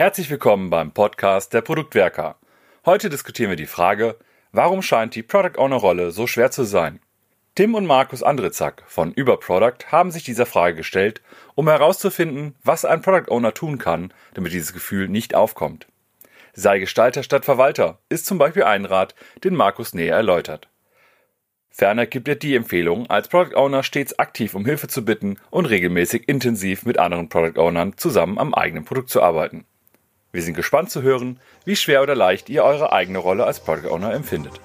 Herzlich willkommen beim Podcast der Produktwerker. Heute diskutieren wir die Frage, warum scheint die Product Owner Rolle so schwer zu sein? Tim und Markus Andritzak von Überproduct haben sich dieser Frage gestellt, um herauszufinden, was ein Product Owner tun kann, damit dieses Gefühl nicht aufkommt. Sei Gestalter statt Verwalter ist zum Beispiel ein Rat, den Markus näher erläutert. Ferner gibt er die Empfehlung, als Product Owner stets aktiv um Hilfe zu bitten und regelmäßig intensiv mit anderen Product Ownern zusammen am eigenen Produkt zu arbeiten. Wir sind gespannt zu hören, wie schwer oder leicht ihr eure eigene Rolle als Product Owner empfindet.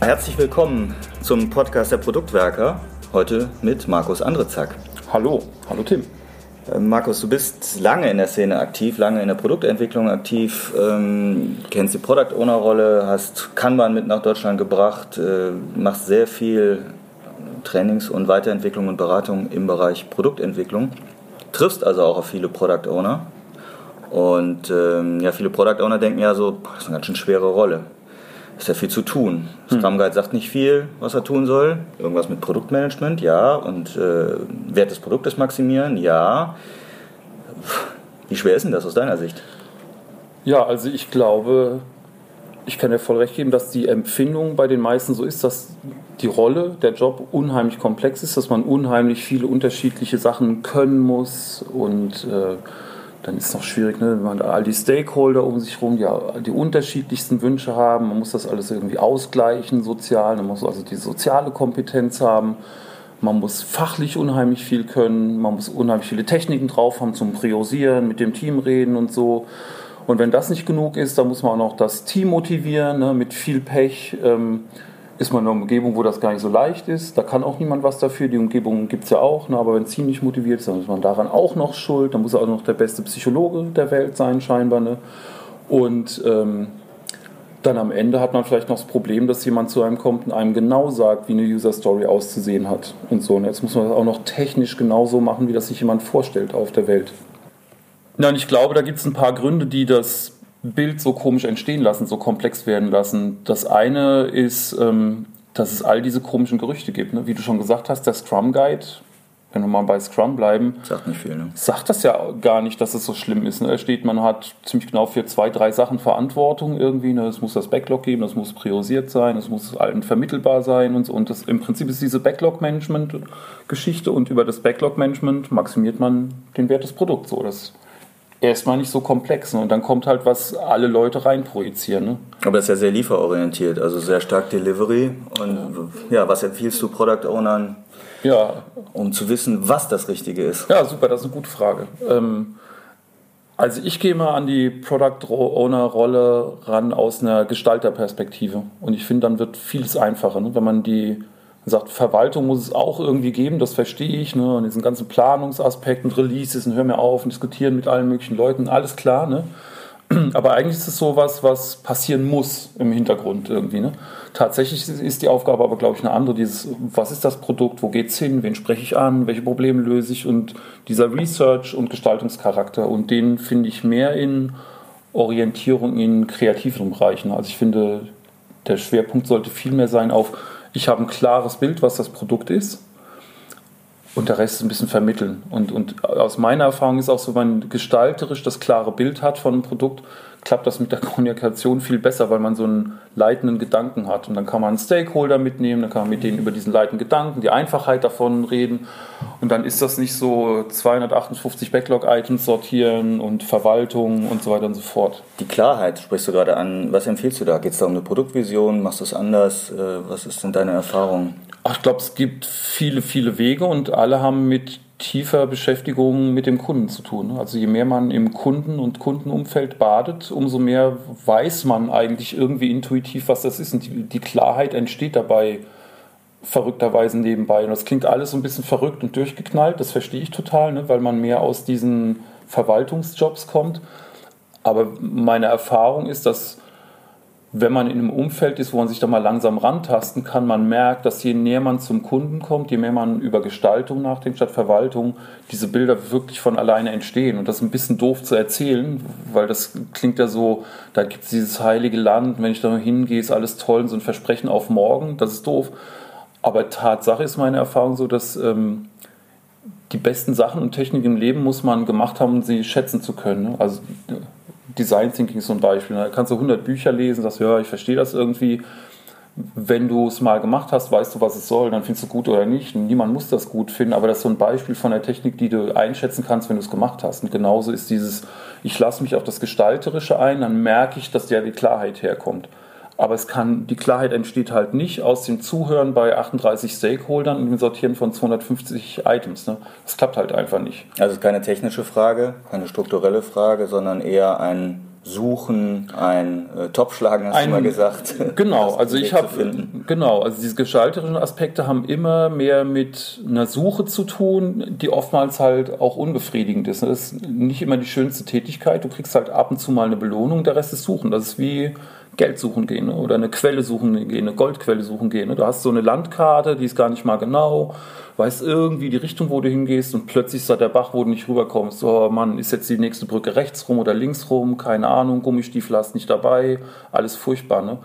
Herzlich willkommen zum Podcast der Produktwerker. Heute mit Markus Andrezack. Hallo, hallo Tim. Äh, Markus, du bist lange in der Szene aktiv, lange in der Produktentwicklung aktiv, ähm, kennst die Product Owner Rolle, hast Kanban mit nach Deutschland gebracht, äh, machst sehr viel Trainings und Weiterentwicklung und Beratung im Bereich Produktentwicklung, triffst also auch auf viele Product Owner. Und ähm, ja, viele Product Owner denken ja so, das ist eine ganz schön schwere Rolle ist ja viel zu tun. Scrum. Guide sagt nicht viel, was er tun soll. Irgendwas mit Produktmanagement, ja. Und äh, Wert des Produktes maximieren, ja. Wie schwer ist denn das aus deiner Sicht? Ja, also ich glaube, ich kann dir voll recht geben, dass die Empfindung bei den meisten so ist, dass die Rolle, der Job unheimlich komplex ist, dass man unheimlich viele unterschiedliche Sachen können muss und äh, dann ist es noch schwierig, ne? wenn man all die Stakeholder um sich herum, die die unterschiedlichsten Wünsche haben. Man muss das alles irgendwie ausgleichen, sozial. Man muss also die soziale Kompetenz haben. Man muss fachlich unheimlich viel können. Man muss unheimlich viele Techniken drauf haben zum Priorisieren, mit dem Team reden und so. Und wenn das nicht genug ist, dann muss man auch noch das Team motivieren, ne? mit viel Pech. Ähm, ist man in einer Umgebung, wo das gar nicht so leicht ist. Da kann auch niemand was dafür. Die Umgebung gibt es ja auch. Ne? Aber wenn ziemlich motiviert ist, dann ist man daran auch noch schuld. Dann muss er auch noch der beste Psychologe der Welt sein, scheinbar. Ne? Und ähm, dann am Ende hat man vielleicht noch das Problem, dass jemand zu einem kommt und einem genau sagt, wie eine User Story auszusehen hat. Und so. Und jetzt muss man das auch noch technisch genauso machen, wie das sich jemand vorstellt auf der Welt. Und ich glaube, da gibt es ein paar Gründe, die das Bild so komisch entstehen lassen, so komplex werden lassen. Das eine ist, ähm, dass es all diese komischen Gerüchte gibt. Ne? Wie du schon gesagt hast, der Scrum Guide, wenn wir mal bei Scrum bleiben, sagt nicht viel. Ne? Sagt das ja gar nicht, dass es so schlimm ist. Ne? Da steht, man hat ziemlich genau für zwei, drei Sachen Verantwortung irgendwie. Ne? Es muss das Backlog geben, das muss priorisiert sein, es muss allen vermittelbar sein und so. Und das, im Prinzip ist diese Backlog-Management-Geschichte und über das Backlog-Management maximiert man den Wert des Produkts. So, das erstmal nicht so komplex. Ne? Und dann kommt halt, was alle Leute reinprojizieren. Ne? Aber das ist ja sehr lieferorientiert, also sehr stark Delivery. Und ja, was empfiehlst du Product Ownern, ja. um zu wissen, was das Richtige ist? Ja, super, das ist eine gute Frage. Ähm, also ich gehe mal an die Product Owner Rolle ran aus einer Gestalterperspektive. Und ich finde, dann wird vieles einfacher, ne? wenn man die sagt, Verwaltung muss es auch irgendwie geben, das verstehe ich, ne? und diesen ganzen Planungsaspekten, Releases und hör mir auf und diskutieren mit allen möglichen Leuten, alles klar, ne? Aber eigentlich ist es sowas, was passieren muss im Hintergrund irgendwie. Ne? Tatsächlich ist die Aufgabe aber, glaube ich, eine andere. Dieses, was ist das Produkt, wo geht es hin, wen spreche ich an, welche Probleme löse ich und dieser Research- und Gestaltungscharakter. Und den finde ich mehr in Orientierung in kreativen Bereichen. Also ich finde, der Schwerpunkt sollte viel mehr sein auf ich habe ein klares Bild, was das Produkt ist. Und der Rest ist ein bisschen vermitteln. Und, und aus meiner Erfahrung ist auch so, wenn man gestalterisch das klare Bild hat von einem Produkt, klappt das mit der Kommunikation viel besser, weil man so einen leitenden Gedanken hat. Und dann kann man einen Stakeholder mitnehmen, dann kann man mit denen über diesen leitenden Gedanken, die Einfachheit davon reden. Und dann ist das nicht so 258 Backlog-Items sortieren und Verwaltung und so weiter und so fort. Die Klarheit sprichst du gerade an. Was empfiehlst du da? Geht es da um eine Produktvision? Machst du es anders? Äh, was ist denn deine Erfahrung? Ich glaube, es gibt viele, viele Wege und alle haben mit tiefer Beschäftigung mit dem Kunden zu tun. Also je mehr man im Kunden- und Kundenumfeld badet, umso mehr weiß man eigentlich irgendwie intuitiv, was das ist. Und die, die Klarheit entsteht dabei verrückterweise nebenbei. Und das klingt alles so ein bisschen verrückt und durchgeknallt, das verstehe ich total, ne? weil man mehr aus diesen Verwaltungsjobs kommt. Aber meine Erfahrung ist, dass wenn man in einem Umfeld ist, wo man sich da mal langsam rantasten kann, man merkt, dass je näher man zum Kunden kommt, je mehr man über Gestaltung nachdenkt statt Verwaltung, diese Bilder wirklich von alleine entstehen. Und das ist ein bisschen doof zu erzählen, weil das klingt ja so, da gibt es dieses heilige Land, wenn ich da hingehe, ist alles toll, so ein Versprechen auf morgen, das ist doof. Aber Tatsache ist meine Erfahrung so, dass ähm, die besten Sachen und Techniken im Leben muss man gemacht haben, um sie schätzen zu können. Ne? Also Design Thinking ist so ein Beispiel. Da kannst du 100 Bücher lesen, sagst, ja, ich verstehe das irgendwie. Wenn du es mal gemacht hast, weißt du, was es soll, dann findest du gut oder nicht. niemand muss das gut finden, aber das ist so ein Beispiel von der Technik, die du einschätzen kannst, wenn du es gemacht hast. Und genauso ist dieses, ich lasse mich auf das Gestalterische ein, dann merke ich, dass ja die Klarheit herkommt. Aber es kann, die Klarheit entsteht halt nicht aus dem Zuhören bei 38 Stakeholdern und dem Sortieren von 250 Items. Ne? Das klappt halt einfach nicht. Also es ist keine technische Frage, keine strukturelle Frage, sondern eher ein Suchen, ein äh, Topschlagen, hast ein, du mal gesagt. Genau, also ich habe genau, also diese gestalterischen Aspekte haben immer mehr mit einer Suche zu tun, die oftmals halt auch unbefriedigend ist. Das ist nicht immer die schönste Tätigkeit. Du kriegst halt ab und zu mal eine Belohnung, der Rest ist Suchen. Das ist wie Geld suchen gehen ne? oder eine Quelle suchen gehen, eine Goldquelle suchen gehen. Ne? Du hast so eine Landkarte, die ist gar nicht mal genau, weißt irgendwie die Richtung, wo du hingehst und plötzlich ist da der Bach, wo du nicht rüberkommst. Oh Mann, ist jetzt die nächste Brücke rechts rum oder links rum? Keine Ahnung, Gummistiefel hast nicht dabei, alles furchtbar. Ne?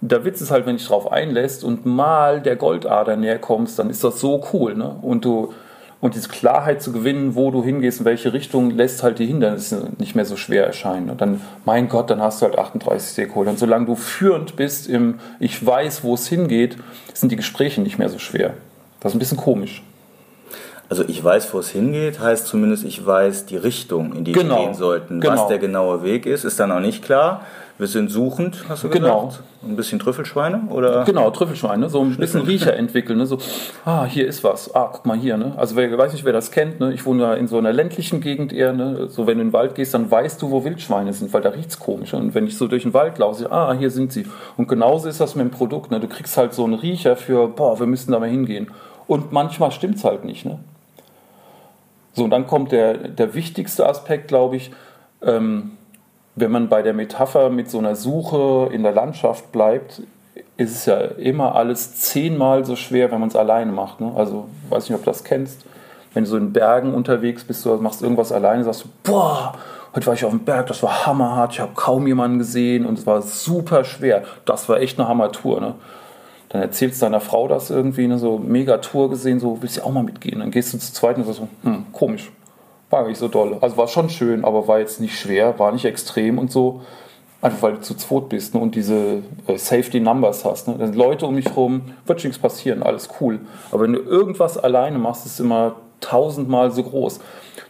Der Witz ist halt, wenn dich drauf einlässt und mal der Goldader näher kommst, dann ist das so cool. Ne? Und du und diese Klarheit zu gewinnen, wo du hingehst, in welche Richtung, lässt halt die Hindernisse nicht mehr so schwer erscheinen. Und dann, mein Gott, dann hast du halt 38 Stakeholder. Und solange du führend bist im Ich weiß, wo es hingeht, sind die Gespräche nicht mehr so schwer. Das ist ein bisschen komisch. Also ich weiß, wo es hingeht, heißt zumindest, ich weiß die Richtung, in die genau. wir gehen sollten. Genau. Was der genaue Weg ist, ist dann auch nicht klar. Wir sind suchend, hast du genau. gesagt? Ein bisschen Trüffelschweine? Oder? Genau, Trüffelschweine. So ein bisschen Riecher entwickeln. Ne? So, ah, hier ist was. Ah, guck mal hier. Ne? Also, wer, weiß nicht, wer das kennt. Ne? Ich wohne ja in so einer ländlichen Gegend eher. Ne? So, wenn du in den Wald gehst, dann weißt du, wo Wildschweine sind, weil da riecht es komisch. Und wenn ich so durch den Wald laufe, ah, hier sind sie. Und genauso ist das mit dem Produkt. Ne? Du kriegst halt so einen Riecher für, boah, wir müssen da mal hingehen. Und manchmal stimmt es halt nicht. Ne? So, und dann kommt der, der wichtigste Aspekt, glaube ich. Ähm, wenn man bei der Metapher mit so einer Suche in der Landschaft bleibt, ist es ja immer alles zehnmal so schwer, wenn man es alleine macht. Ne? Also, weiß nicht, ob du das kennst. Wenn du so in Bergen unterwegs bist, du machst irgendwas alleine, sagst du, boah, heute war ich auf dem Berg, das war hammerhart, ich habe kaum jemanden gesehen und es war super schwer. Das war echt eine Hammertour. Ne? Dann erzählst du deiner Frau das irgendwie, ne, so mega Tour gesehen, so willst du auch mal mitgehen. Dann gehst du zu zweit und sagst so, hm, komisch, war nicht so doll. Also war schon schön, aber war jetzt nicht schwer, war nicht extrem und so. Einfach weil du zu zweit bist ne, und diese äh, Safety Numbers hast. Ne. Dann Leute um mich rum, wird nichts passieren, alles cool. Aber wenn du irgendwas alleine machst, ist es immer tausendmal so groß.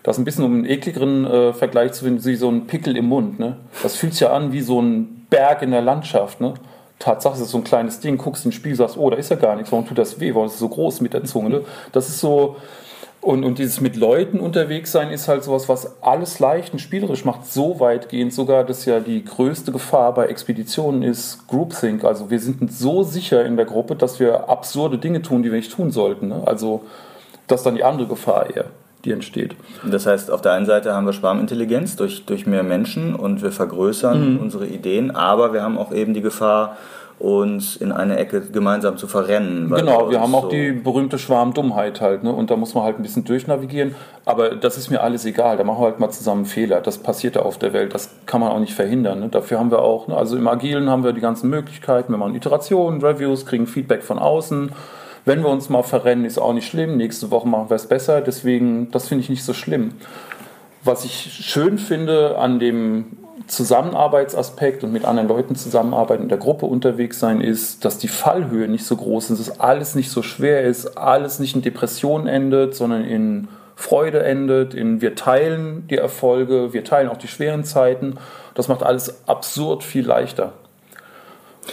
Das ist ein bisschen um einen ekligeren äh, Vergleich zu finden, wie so ein Pickel im Mund. Ne? Das fühlt sich ja an wie so ein Berg in der Landschaft. Ne? Tatsache ist es so ein kleines Ding, guckst ins Spiel, sagst, oh, da ist ja gar nichts, warum tut das weh, warum ist es so groß mit der Zunge? Ne? Das ist so, und, und dieses mit Leuten unterwegs sein ist halt sowas, was alles leicht und spielerisch macht, so weitgehend sogar, dass ja die größte Gefahr bei Expeditionen ist Groupthink. Also wir sind so sicher in der Gruppe, dass wir absurde Dinge tun, die wir nicht tun sollten. Ne? Also das ist dann die andere Gefahr eher, die entsteht. Das heißt, auf der einen Seite haben wir Schwarmintelligenz durch, durch mehr Menschen und wir vergrößern mhm. unsere Ideen, aber wir haben auch eben die Gefahr, uns in eine Ecke gemeinsam zu verrennen. Genau, wir haben auch so die berühmte Schwarmdummheit halt, ne? Und da muss man halt ein bisschen durchnavigieren. Aber das ist mir alles egal. Da machen wir halt mal zusammen Fehler. Das passiert ja auf der Welt. Das kann man auch nicht verhindern. Ne? Dafür haben wir auch, ne? also im Agilen haben wir die ganzen Möglichkeiten. Wir machen Iterationen, Reviews, kriegen Feedback von außen. Wenn wir uns mal verrennen, ist auch nicht schlimm. Nächste Woche machen wir es besser. Deswegen, das finde ich nicht so schlimm. Was ich schön finde an dem Zusammenarbeitsaspekt und mit anderen Leuten zusammenarbeiten, in der Gruppe unterwegs sein ist, dass die Fallhöhe nicht so groß ist, dass alles nicht so schwer ist, alles nicht in Depressionen endet, sondern in Freude endet, in wir teilen die Erfolge, wir teilen auch die schweren Zeiten. Das macht alles absurd viel leichter.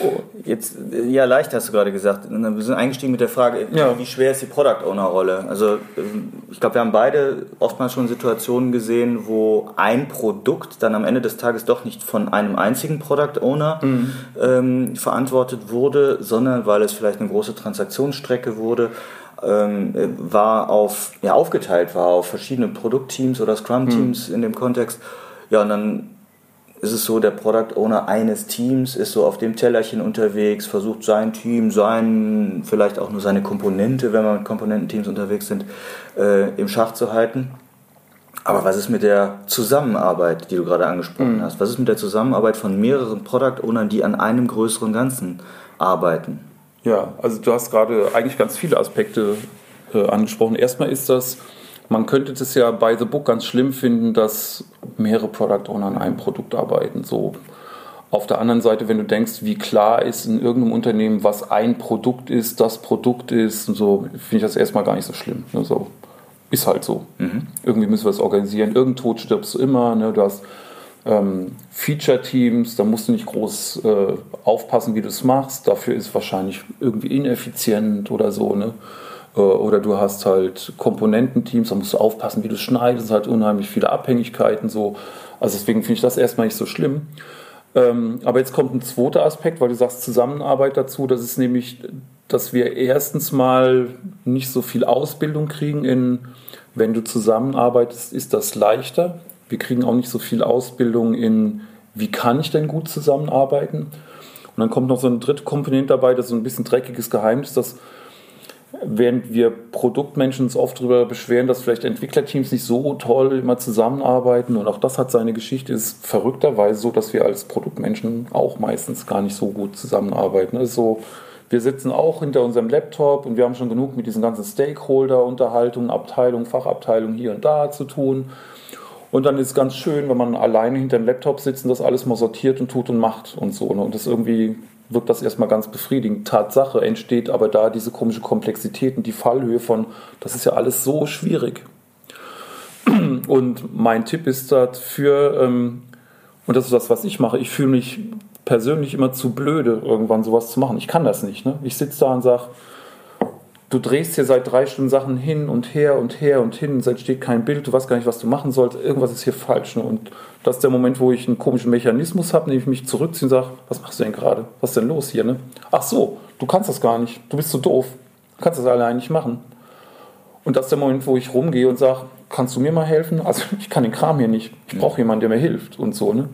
Oh, jetzt, ja, leicht hast du gerade gesagt. Wir sind eingestiegen mit der Frage, ja. wie schwer ist die Product Owner Rolle? Also, ähm, ich glaube, wir haben beide oftmals schon Situationen gesehen, wo ein Produkt dann am Ende des Tages doch nicht von einem einzigen Product Owner mhm. ähm, verantwortet wurde, sondern weil es vielleicht eine große Transaktionsstrecke wurde, ähm, war auf, ja, aufgeteilt war auf verschiedene Produktteams oder Scrum-Teams mhm. in dem Kontext. Ja, und dann ist es so, der Product Owner eines Teams ist so auf dem Tellerchen unterwegs, versucht sein Team, sein, vielleicht auch nur seine Komponente, wenn wir mit Komponententeams unterwegs sind, äh, im Schach zu halten. Aber was ist mit der Zusammenarbeit, die du gerade angesprochen mhm. hast? Was ist mit der Zusammenarbeit von mehreren Product Ownern, die an einem größeren Ganzen arbeiten? Ja, also du hast gerade eigentlich ganz viele Aspekte äh, angesprochen. Erstmal ist das, man könnte das ja bei The Book ganz schlimm finden, dass mehrere Product Owner an einem Produkt arbeiten. So. Auf der anderen Seite, wenn du denkst, wie klar ist in irgendeinem Unternehmen, was ein Produkt ist, das Produkt ist, und so, finde ich das erstmal gar nicht so schlimm. Ne? So, ist halt so. Mhm. Irgendwie müssen wir es organisieren. Irgend Tod stirbst du immer. Ne? Du hast ähm, Feature-Teams, da musst du nicht groß äh, aufpassen, wie du es machst. Dafür ist es wahrscheinlich irgendwie ineffizient oder so. Ne? Äh, oder du hast halt Komponententeams, da musst du aufpassen, wie du schneidest. Es halt unheimlich viele Abhängigkeiten. So. Also deswegen finde ich das erstmal nicht so schlimm. Ähm, aber jetzt kommt ein zweiter Aspekt, weil du sagst Zusammenarbeit dazu. Das ist nämlich dass wir erstens mal nicht so viel Ausbildung kriegen in, wenn du zusammenarbeitest, ist das leichter. Wir kriegen auch nicht so viel Ausbildung in, wie kann ich denn gut zusammenarbeiten. Und dann kommt noch so eine dritte Komponente dabei, das ist so ein bisschen dreckiges Geheimnis, dass während wir Produktmenschen uns oft darüber beschweren, dass vielleicht Entwicklerteams nicht so toll immer zusammenarbeiten und auch das hat seine Geschichte, ist verrückterweise so, dass wir als Produktmenschen auch meistens gar nicht so gut zusammenarbeiten. Das ist so wir sitzen auch hinter unserem Laptop und wir haben schon genug mit diesen ganzen Stakeholder-Unterhaltungen, Abteilungen, Fachabteilungen hier und da zu tun. Und dann ist es ganz schön, wenn man alleine hinter dem Laptop sitzt und das alles mal sortiert und tut und macht und so. Ne? Und das irgendwie wirkt das erstmal ganz befriedigend. Tatsache entsteht aber da diese komische Komplexität und die Fallhöhe von, das ist ja alles so schwierig. Und mein Tipp ist dafür, ähm, und das ist das, was ich mache, ich fühle mich persönlich immer zu blöde, irgendwann sowas zu machen. Ich kann das nicht. Ne? Ich sitze da und sage, du drehst hier seit drei Stunden Sachen hin und her und her und hin, es entsteht kein Bild, du weißt gar nicht, was du machen sollst, irgendwas ist hier falsch. Ne? Und das ist der Moment, wo ich einen komischen Mechanismus habe, nämlich mich zurückziehe und sage, was machst du denn gerade? Was ist denn los hier? Ne? Ach so, du kannst das gar nicht, du bist so doof, du kannst das allein nicht machen. Und das ist der Moment, wo ich rumgehe und sage, kannst du mir mal helfen? Also ich kann den Kram hier nicht, ich brauche jemanden, der mir hilft und so. Ne?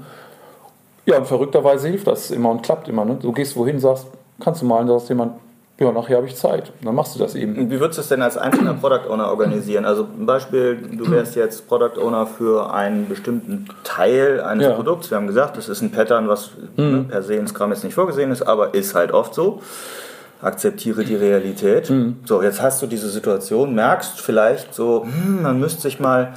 Ja, und verrückterweise hilft das immer und klappt immer. Ne? Du gehst wohin, sagst, kannst du malen, sagst jemand, ja, nachher habe ich Zeit. Dann machst du das eben. Wie würdest du es denn als einzelner Product Owner organisieren? Also ein Beispiel, du wärst jetzt Product Owner für einen bestimmten Teil eines ja. Produkts. Wir haben gesagt, das ist ein Pattern, was mhm. ne, per se in Scrum jetzt nicht vorgesehen ist, aber ist halt oft so. Akzeptiere die Realität. Mhm. So, jetzt hast du diese Situation, merkst vielleicht so, hm, man müsste sich mal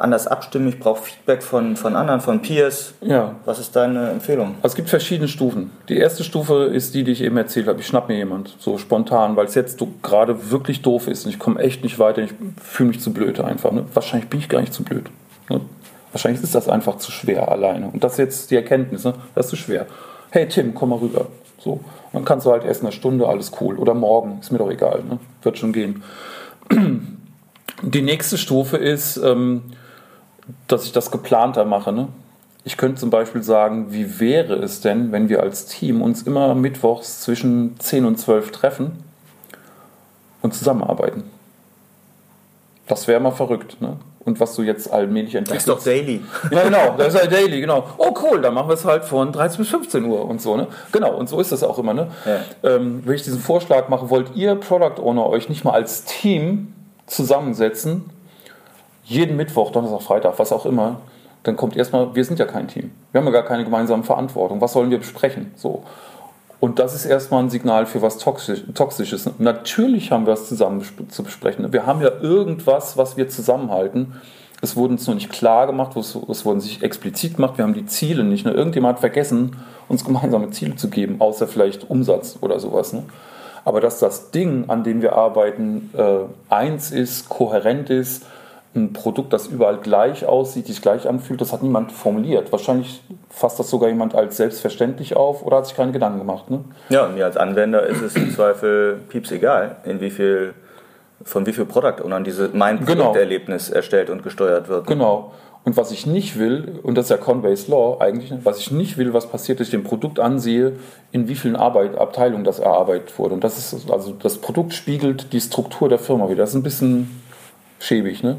anders abstimmen, ich brauche Feedback von, von anderen, von Peers. Ja. Was ist deine Empfehlung? Also es gibt verschiedene Stufen. Die erste Stufe ist die, die ich eben erzählt habe. Ich schnapp mir jemand, so spontan, weil es jetzt gerade wirklich doof ist und ich komme echt nicht weiter. Ich fühle mich zu blöd einfach. Ne? Wahrscheinlich bin ich gar nicht zu blöd. Ne? Wahrscheinlich ist das einfach zu schwer alleine. Und das ist jetzt die Erkenntnis, ne? das ist zu schwer. Hey Tim, komm mal rüber. So. Und dann kannst du halt erst in einer Stunde, alles cool. Oder morgen, ist mir doch egal. Ne? Wird schon gehen. Die nächste Stufe ist, ähm, dass ich das geplanter mache. Ne? Ich könnte zum Beispiel sagen, wie wäre es denn, wenn wir als Team uns immer mittwochs zwischen 10 und 12 treffen und zusammenarbeiten? Das wäre mal verrückt. Ne? Und was du jetzt allmählich entwickelst. Das ist doch daily. Ja, genau, das ist halt daily, genau. Oh, cool, dann machen wir es halt von 13 bis 15 Uhr und so, ne? Genau, und so ist das auch immer, ne? Ja. Ähm, wenn ich diesen Vorschlag mache, wollt ihr Product Owner euch nicht mal als Team zusammensetzen jeden Mittwoch, Donnerstag, Freitag, was auch immer, dann kommt erstmal, wir sind ja kein Team. Wir haben ja gar keine gemeinsame Verantwortung. Was sollen wir besprechen? So. Und das ist erstmal ein Signal für was Toxisches. Natürlich haben wir es zusammen zu besprechen. Wir haben ja irgendwas, was wir zusammenhalten. Es wurde uns noch nicht klar gemacht, es, es wurde sich explizit gemacht. Wir haben die Ziele nicht. Ne? Irgendjemand hat vergessen, uns gemeinsame Ziele zu geben, außer vielleicht Umsatz oder sowas. Ne? Aber dass das Ding, an dem wir arbeiten, äh, eins ist, kohärent ist, ein Produkt, das überall gleich aussieht, sich gleich anfühlt, das hat niemand formuliert. Wahrscheinlich fasst das sogar jemand als selbstverständlich auf oder hat sich keine Gedanken gemacht. Ne? Ja, und mir als Anwender ist es im Zweifel pieps egal, in wie viel, von wie viel Product Ownern diese mein genau. Produkterlebnis genau. erstellt und gesteuert wird. Genau. Und was ich nicht will, und das ist ja Conway's Law eigentlich, was ich nicht will, was passiert, dass ich dem Produkt ansehe, in wie vielen Arbeit, Abteilungen das erarbeitet wurde. Und das ist, also das Produkt spiegelt die Struktur der Firma wieder. Das ist ein bisschen schäbig, ne?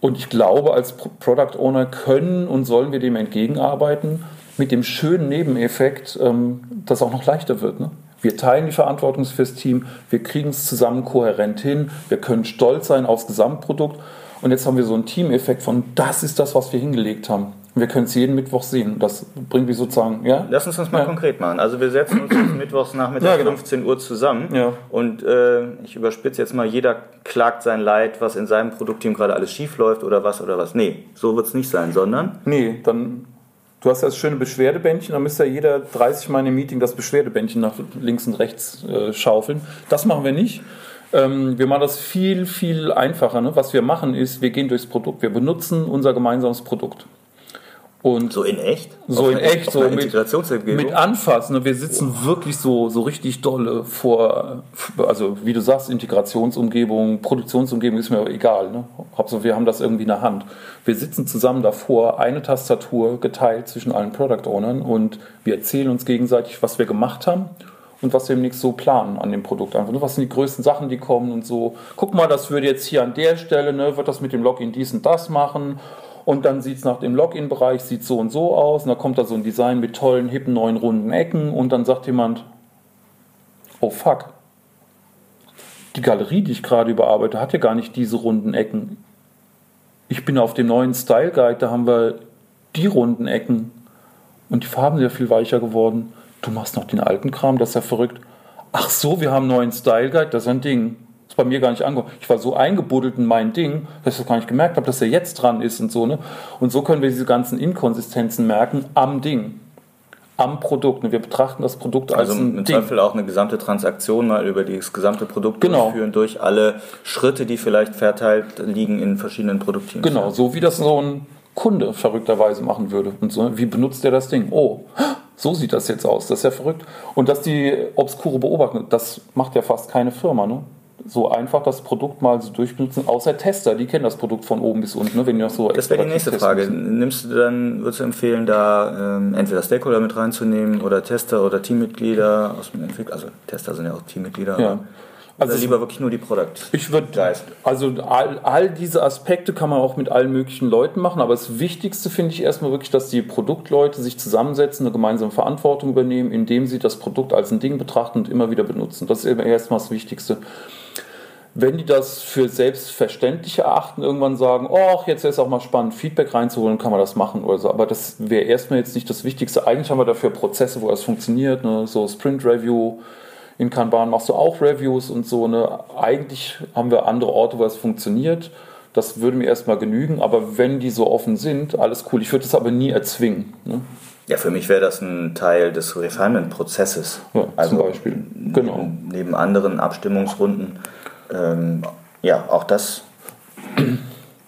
Und ich glaube, als Product Owner können und sollen wir dem entgegenarbeiten, mit dem schönen Nebeneffekt, ähm, dass auch noch leichter wird. Ne? Wir teilen die Verantwortung fürs Team, wir kriegen es zusammen kohärent hin, wir können stolz sein aufs Gesamtprodukt. Und jetzt haben wir so einen Teameffekt von, das ist das, was wir hingelegt haben. Wir können es jeden Mittwoch sehen. Das bringt mich sozusagen, ja? Lass uns das mal ja. konkret machen. Also wir setzen uns Mittwochs nachmittags ja, genau. 15 Uhr zusammen ja. und äh, ich überspitze jetzt mal, jeder klagt sein Leid, was in seinem Produktteam gerade alles schief läuft oder was oder was. Nee, so wird es nicht sein, sondern... Nee, dann... Du hast ja das schöne Beschwerdebändchen, dann müsste ja jeder 30 Mal einem Meeting das Beschwerdebändchen nach links und rechts äh, schaufeln. Das machen wir nicht. Ähm, wir machen das viel, viel einfacher. Ne? Was wir machen ist, wir gehen durchs Produkt, wir benutzen unser gemeinsames Produkt. Und so in echt? So in echt, so mit, mit Anfassen. Wir sitzen oh. wirklich so, so richtig dolle vor, also wie du sagst, Integrationsumgebung, Produktionsumgebung ist mir egal. Ne? Hauptsache, wir haben das irgendwie in der Hand. Wir sitzen zusammen davor, eine Tastatur geteilt zwischen allen Product Ownern und wir erzählen uns gegenseitig, was wir gemacht haben und was wir demnächst so planen an dem Produkt. Einfach, ne? Was sind die größten Sachen, die kommen und so. Guck mal, das würde jetzt hier an der Stelle, ne, wird das mit dem Login dies und das machen und dann sieht es nach dem Login-Bereich sieht so und so aus und da kommt da so ein Design mit tollen, hippen, neuen, runden Ecken und dann sagt jemand, oh fuck, die Galerie, die ich gerade überarbeite, hat ja gar nicht diese runden Ecken. Ich bin auf dem neuen Style Guide, da haben wir die runden Ecken und die Farben sind ja viel weicher geworden. Du machst noch den alten Kram, das ist ja verrückt. Ach so, wir haben einen neuen Style Guide, das ist ein Ding ist bei mir gar nicht angekommen. Ich war so eingebuddelt in mein Ding, dass ich das gar nicht gemerkt habe, dass er jetzt dran ist und so. Ne? Und so können wir diese ganzen Inkonsistenzen merken am Ding, am Produkt. Und wir betrachten das Produkt als also ein im Ding. Zweifel auch eine gesamte Transaktion mal über das gesamte Produkt genau. durchführen, durch alle Schritte, die vielleicht verteilt liegen in verschiedenen Produktteams. Genau, so wie das so ein Kunde verrückterweise machen würde. Und so, wie benutzt er das Ding? Oh, so sieht das jetzt aus. Das ist ja verrückt. Und dass die obskure Beobachtung, das macht ja fast keine Firma. Ne? so einfach das Produkt mal so durchbenutzen, außer Tester, die kennen das Produkt von oben bis unten, ne, wenn die noch so Das wäre die nächste Frage. Müssen. Nimmst du dann, würdest du empfehlen, da ähm, entweder Stakeholder mit reinzunehmen oder Tester oder Teammitglieder aus dem Entwickler, also Tester sind ja auch Teammitglieder. Ja. Also lieber wirklich nur die Product. Ich würde, also all, all diese Aspekte kann man auch mit allen möglichen Leuten machen, aber das Wichtigste finde ich erstmal wirklich, dass die Produktleute sich zusammensetzen, eine gemeinsame Verantwortung übernehmen, indem sie das Produkt als ein Ding betrachten und immer wieder benutzen. Das ist erstmal das Wichtigste. Wenn die das für selbstverständlich erachten, irgendwann sagen, oh, jetzt wäre es auch mal spannend, Feedback reinzuholen, kann man das machen oder so. Aber das wäre erstmal jetzt nicht das Wichtigste. Eigentlich haben wir dafür Prozesse, wo das funktioniert, ne? so Sprint Review. In Kanban machst du auch Reviews und so. Ne? Eigentlich haben wir andere Orte, wo das funktioniert. Das würde mir erstmal genügen. Aber wenn die so offen sind, alles cool. Ich würde das aber nie erzwingen. Ne? Ja, für mich wäre das ein Teil des Refinement-Prozesses. Ja, also zum Beispiel. Genau. Neben, neben anderen Abstimmungsrunden ähm, ja, auch das,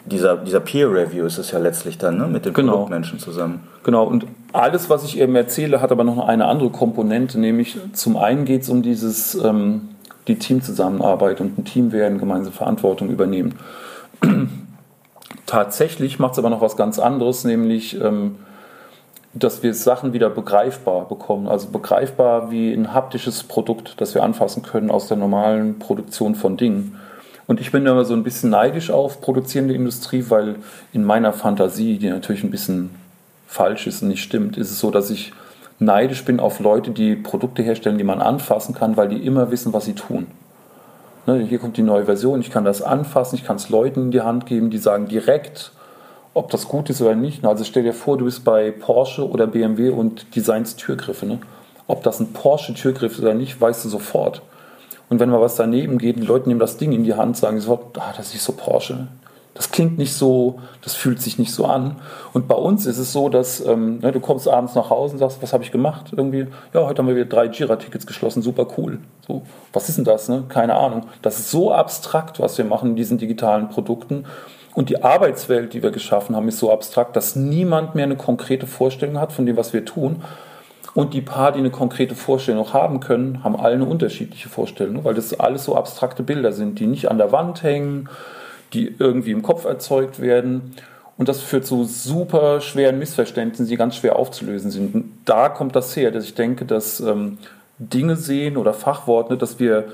dieser, dieser Peer-Review ist es ja letztlich dann, ne, mit den genau. Produktmenschen zusammen. Genau, und alles, was ich eben erzähle, hat aber noch eine andere Komponente, nämlich zum einen geht es um dieses, ähm, die Teamzusammenarbeit und ein Team werden gemeinsame Verantwortung übernehmen. Tatsächlich macht es aber noch was ganz anderes, nämlich ähm, dass wir Sachen wieder begreifbar bekommen. Also begreifbar wie ein haptisches Produkt, das wir anfassen können aus der normalen Produktion von Dingen. Und ich bin immer so ein bisschen neidisch auf produzierende Industrie, weil in meiner Fantasie, die natürlich ein bisschen falsch ist und nicht stimmt, ist es so, dass ich neidisch bin auf Leute, die Produkte herstellen, die man anfassen kann, weil die immer wissen, was sie tun. Ne, hier kommt die neue Version, ich kann das anfassen, ich kann es Leuten in die Hand geben, die sagen direkt, ob das gut ist oder nicht. Also stell dir vor, du bist bei Porsche oder BMW und designst Türgriffe. Ne? Ob das ein Porsche-Türgriff ist oder nicht, weißt du sofort. Und wenn mal was daneben geht, die Leute nehmen das Ding in die Hand, sagen sofort, ah, das ist so Porsche. Das klingt nicht so, das fühlt sich nicht so an. Und bei uns ist es so, dass ähm, ne, du kommst abends nach Hause und sagst, was habe ich gemacht? Irgendwie, ja, heute haben wir wieder drei Jira-Tickets geschlossen, super cool. So, was ist denn das? Ne? Keine Ahnung. Das ist so abstrakt, was wir machen in diesen digitalen Produkten. Und die Arbeitswelt, die wir geschaffen haben, ist so abstrakt, dass niemand mehr eine konkrete Vorstellung hat von dem, was wir tun. Und die paar, die eine konkrete Vorstellung haben können, haben alle eine unterschiedliche Vorstellung, weil das alles so abstrakte Bilder sind, die nicht an der Wand hängen, die irgendwie im Kopf erzeugt werden. Und das führt zu super schweren Missverständnissen, die ganz schwer aufzulösen sind. Und da kommt das her, dass ich denke, dass ähm, Dinge sehen oder Fachworte, dass wir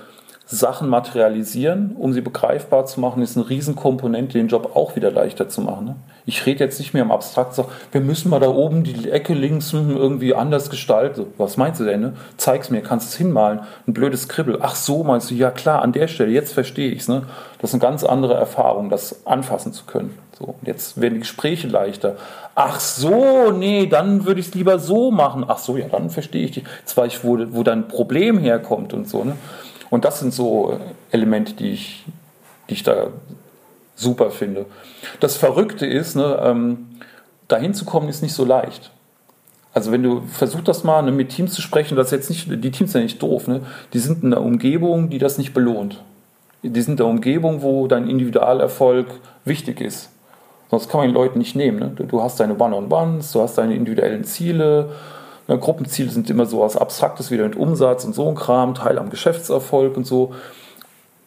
Sachen materialisieren, um sie begreifbar zu machen, ist eine Riesenkomponente, den Job auch wieder leichter zu machen. Ne? Ich rede jetzt nicht mehr im Abstrakt, so, wir müssen mal da oben die Ecke links irgendwie anders gestalten. Was meinst du denn? Ne? Zeig's mir, kannst es hinmalen. Ein blödes Kribbel. Ach so, meinst du, ja klar, an der Stelle, jetzt verstehe ich's. Ne? Das ist eine ganz andere Erfahrung, das anfassen zu können. So, jetzt werden die Gespräche leichter. Ach so, nee, dann würde ich es lieber so machen. Ach so, ja, dann verstehe ich dich. Jetzt weiß ich, wo, wo dein Problem herkommt und so. Ne? Und das sind so Elemente, die ich, die ich da super finde. Das Verrückte ist, ne, ähm, dahin zu kommen, ist nicht so leicht. Also wenn du versuchst das mal ne, mit Teams zu sprechen, das jetzt nicht, die Teams sind ja nicht doof, ne? die sind in einer Umgebung, die das nicht belohnt. Die sind in der Umgebung, wo dein Individualerfolg wichtig ist. Sonst kann man den Leuten nicht nehmen. Ne? Du hast deine One-on-Ones, du hast deine individuellen Ziele, ja, Gruppenziele sind immer so was Abstraktes, wieder mit Umsatz und so ein Kram, Teil am Geschäftserfolg und so.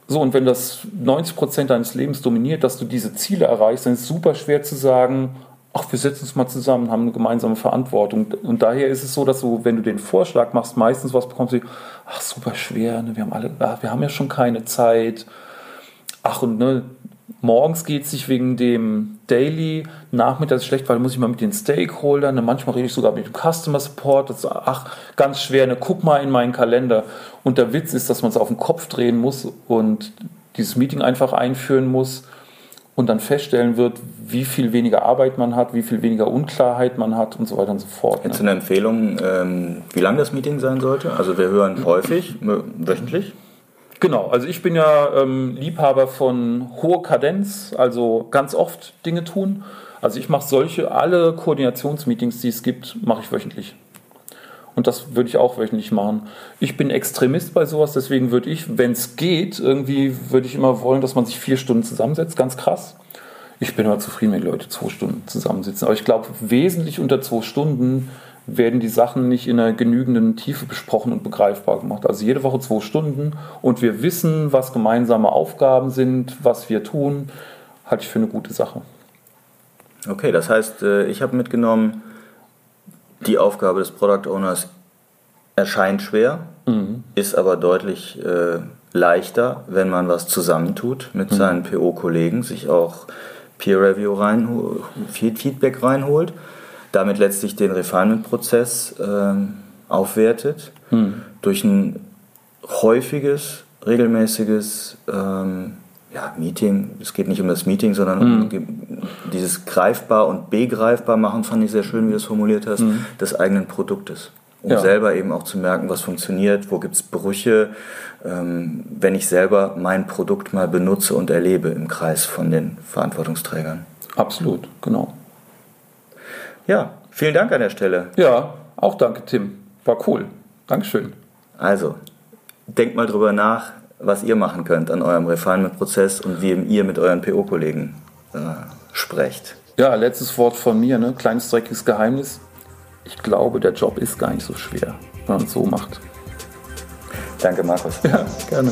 So, und wenn das 90 Prozent deines Lebens dominiert, dass du diese Ziele erreichst, dann ist es super schwer zu sagen, ach, wir setzen uns mal zusammen, haben eine gemeinsame Verantwortung. Und daher ist es so, dass du, wenn du den Vorschlag machst, meistens was bekommst du, ach, super schwer, ne? wir haben alle, ach, wir haben ja schon keine Zeit. Ach, und ne, morgens geht es sich wegen dem Daily, nachmittags schlecht, weil muss ich mal mit den Stakeholdern, manchmal rede ich sogar mit dem Customer Support, das ist, ach, ganz schwer, ne, guck mal in meinen Kalender. Und der Witz ist, dass man es auf den Kopf drehen muss und dieses Meeting einfach einführen muss und dann feststellen wird, wie viel weniger Arbeit man hat, wie viel weniger Unklarheit man hat und so weiter und so fort. Hättest du eine Empfehlung, ähm, wie lang das Meeting sein sollte? Also wir hören häufig, wöchentlich. Genau, also ich bin ja ähm, Liebhaber von hoher Kadenz, also ganz oft Dinge tun. Also ich mache solche, alle Koordinationsmeetings, die es gibt, mache ich wöchentlich. Und das würde ich auch wöchentlich machen. Ich bin Extremist bei sowas, deswegen würde ich, wenn es geht, irgendwie würde ich immer wollen, dass man sich vier Stunden zusammensetzt, ganz krass. Ich bin immer zufrieden, wenn Leute zwei Stunden zusammensitzen. Aber ich glaube, wesentlich unter zwei Stunden werden die Sachen nicht in einer genügenden Tiefe besprochen und begreifbar gemacht. Also jede Woche zwei Stunden und wir wissen, was gemeinsame Aufgaben sind, was wir tun, halte ich für eine gute Sache. Okay, das heißt, äh, ich habe mitgenommen, die Aufgabe des Product Owners erscheint schwer, mhm. ist aber deutlich äh, leichter, wenn man was zusammentut mit mhm. seinen PO-Kollegen, sich auch Peer Review reinholt, Feedback reinholt damit letztlich den Refinement-Prozess ähm, aufwertet hm. durch ein häufiges, regelmäßiges ähm, ja, Meeting. Es geht nicht um das Meeting, sondern hm. um dieses greifbar und begreifbar machen, fand ich sehr schön, wie du es formuliert hast, hm. des eigenen Produktes. Um ja. selber eben auch zu merken, was funktioniert, wo gibt es Brüche, ähm, wenn ich selber mein Produkt mal benutze und erlebe im Kreis von den Verantwortungsträgern. Absolut, genau. Ja, vielen Dank an der Stelle. Ja, auch danke, Tim. War cool. Dankeschön. Also, denkt mal drüber nach, was ihr machen könnt an eurem Refinement-Prozess und wie ihr mit euren PO-Kollegen äh, sprecht. Ja, letztes Wort von mir, ne? kleines dreckiges Geheimnis. Ich glaube, der Job ist gar nicht so schwer, wenn man es so macht. Danke, Markus. Ja, gerne.